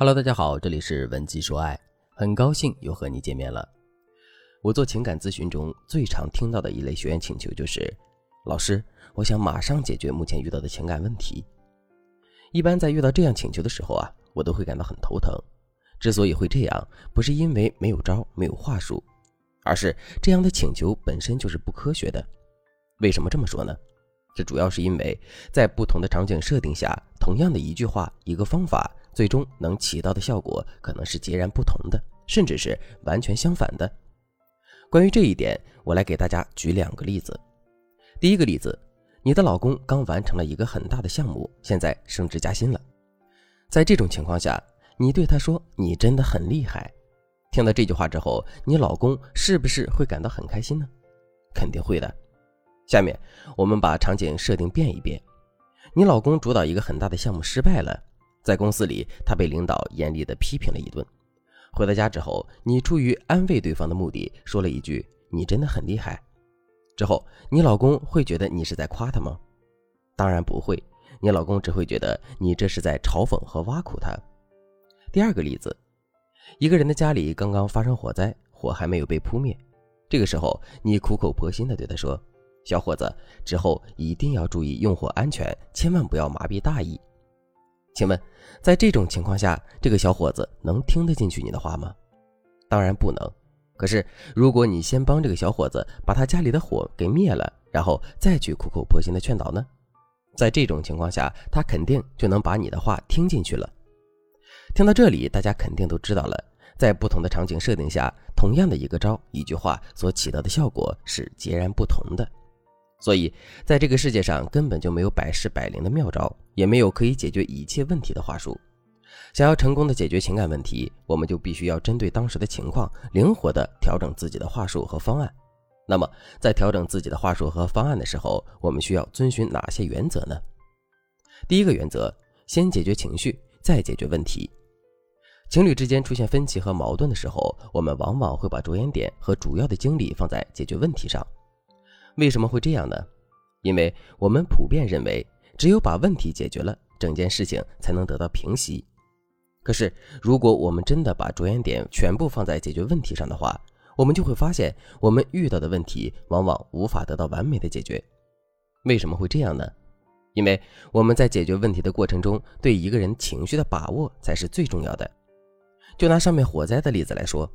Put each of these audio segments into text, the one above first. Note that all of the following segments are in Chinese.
Hello，大家好，这里是文姬说爱，很高兴又和你见面了。我做情感咨询中最常听到的一类学员请求就是，老师，我想马上解决目前遇到的情感问题。一般在遇到这样请求的时候啊，我都会感到很头疼。之所以会这样，不是因为没有招、没有话术，而是这样的请求本身就是不科学的。为什么这么说呢？这主要是因为在不同的场景设定下，同样的一句话、一个方法，最终能起到的效果可能是截然不同的，甚至是完全相反的。关于这一点，我来给大家举两个例子。第一个例子，你的老公刚完成了一个很大的项目，现在升职加薪了。在这种情况下，你对他说：“你真的很厉害。”听到这句话之后，你老公是不是会感到很开心呢？肯定会的。下面我们把场景设定变一变，你老公主导一个很大的项目失败了，在公司里他被领导严厉的批评了一顿。回到家之后，你出于安慰对方的目的说了一句“你真的很厉害”，之后你老公会觉得你是在夸他吗？当然不会，你老公只会觉得你这是在嘲讽和挖苦他。第二个例子，一个人的家里刚刚发生火灾，火还没有被扑灭，这个时候你苦口婆心的对他说。小伙子，之后一定要注意用火安全，千万不要麻痹大意。请问，在这种情况下，这个小伙子能听得进去你的话吗？当然不能。可是，如果你先帮这个小伙子把他家里的火给灭了，然后再去苦口婆心的劝导呢？在这种情况下，他肯定就能把你的话听进去了。听到这里，大家肯定都知道了，在不同的场景设定下，同样的一个招、一句话所起到的效果是截然不同的。所以，在这个世界上根本就没有百试百灵的妙招，也没有可以解决一切问题的话术。想要成功的解决情感问题，我们就必须要针对当时的情况，灵活的调整自己的话术和方案。那么，在调整自己的话术和方案的时候，我们需要遵循哪些原则呢？第一个原则，先解决情绪，再解决问题。情侣之间出现分歧和矛盾的时候，我们往往会把着眼点和主要的精力放在解决问题上。为什么会这样呢？因为我们普遍认为，只有把问题解决了，整件事情才能得到平息。可是，如果我们真的把着眼点全部放在解决问题上的话，我们就会发现，我们遇到的问题往往无法得到完美的解决。为什么会这样呢？因为我们在解决问题的过程中，对一个人情绪的把握才是最重要的。就拿上面火灾的例子来说，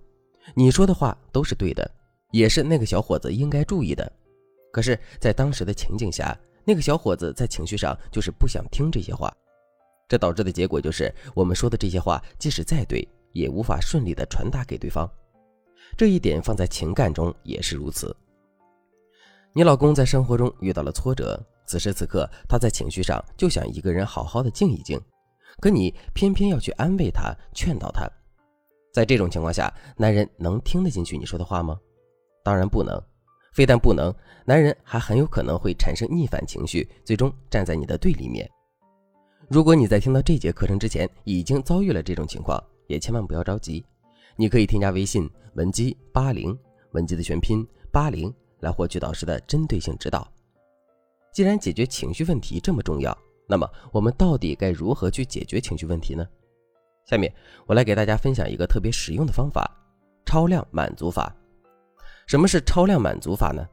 你说的话都是对的，也是那个小伙子应该注意的。可是，在当时的情景下，那个小伙子在情绪上就是不想听这些话，这导致的结果就是我们说的这些话，即使再对，也无法顺利的传达给对方。这一点放在情感中也是如此。你老公在生活中遇到了挫折，此时此刻他在情绪上就想一个人好好的静一静，可你偏偏要去安慰他、劝导他。在这种情况下，男人能听得进去你说的话吗？当然不能。非但不能，男人还很有可能会产生逆反情绪，最终站在你的对立面。如果你在听到这节课程之前已经遭遇了这种情况，也千万不要着急，你可以添加微信文姬八零，文姬的全拼八零，来获取导师的针对性指导。既然解决情绪问题这么重要，那么我们到底该如何去解决情绪问题呢？下面我来给大家分享一个特别实用的方法——超量满足法。什么是超量满足法呢？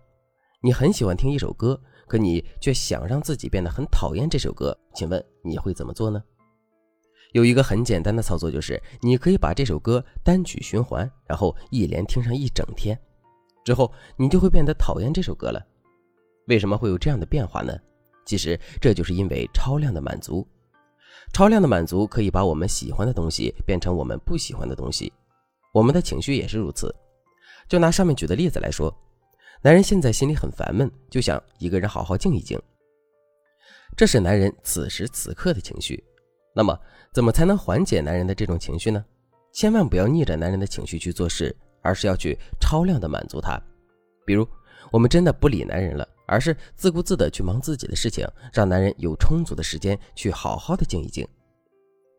你很喜欢听一首歌，可你却想让自己变得很讨厌这首歌，请问你会怎么做呢？有一个很简单的操作，就是你可以把这首歌单曲循环，然后一连听上一整天，之后你就会变得讨厌这首歌了。为什么会有这样的变化呢？其实这就是因为超量的满足。超量的满足可以把我们喜欢的东西变成我们不喜欢的东西，我们的情绪也是如此。就拿上面举的例子来说，男人现在心里很烦闷，就想一个人好好静一静。这是男人此时此刻的情绪。那么，怎么才能缓解男人的这种情绪呢？千万不要逆着男人的情绪去做事，而是要去超量的满足他。比如，我们真的不理男人了，而是自顾自的去忙自己的事情，让男人有充足的时间去好好的静一静。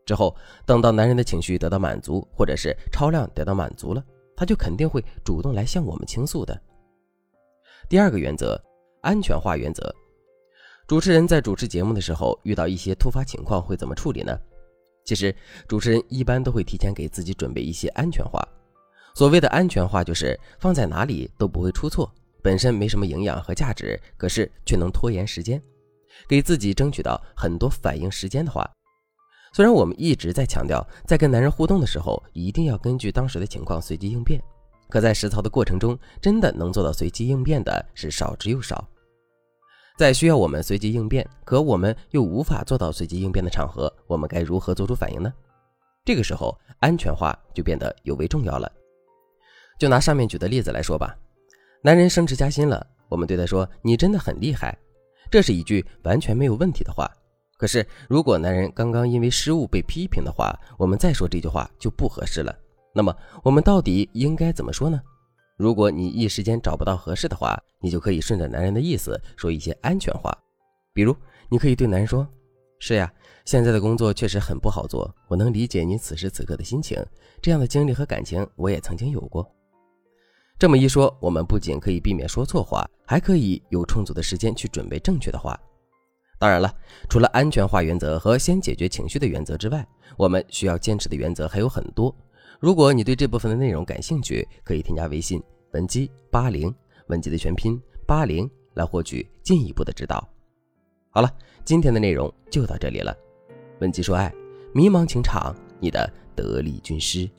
之后，等到男人的情绪得到满足，或者是超量得到满足了。他就肯定会主动来向我们倾诉的。第二个原则，安全化原则。主持人在主持节目的时候遇到一些突发情况会怎么处理呢？其实，主持人一般都会提前给自己准备一些安全话。所谓的安全话，就是放在哪里都不会出错，本身没什么营养和价值，可是却能拖延时间，给自己争取到很多反应时间的话。虽然我们一直在强调，在跟男人互动的时候，一定要根据当时的情况随机应变，可在实操的过程中，真的能做到随机应变的是少之又少。在需要我们随机应变，可我们又无法做到随机应变的场合，我们该如何做出反应呢？这个时候，安全化就变得尤为重要了。就拿上面举的例子来说吧，男人升职加薪了，我们对他说：“你真的很厉害。”这是一句完全没有问题的话。可是，如果男人刚刚因为失误被批评的话，我们再说这句话就不合适了。那么，我们到底应该怎么说呢？如果你一时间找不到合适的话，你就可以顺着男人的意思说一些安全话，比如，你可以对男人说：“是呀，现在的工作确实很不好做，我能理解你此时此刻的心情。这样的经历和感情，我也曾经有过。”这么一说，我们不仅可以避免说错话，还可以有充足的时间去准备正确的话。当然了，除了安全化原则和先解决情绪的原则之外，我们需要坚持的原则还有很多。如果你对这部分的内容感兴趣，可以添加微信文姬八零，文姬的全拼八零，来获取进一步的指导。好了，今天的内容就到这里了。文姬说爱，迷茫情场，你的得力军师。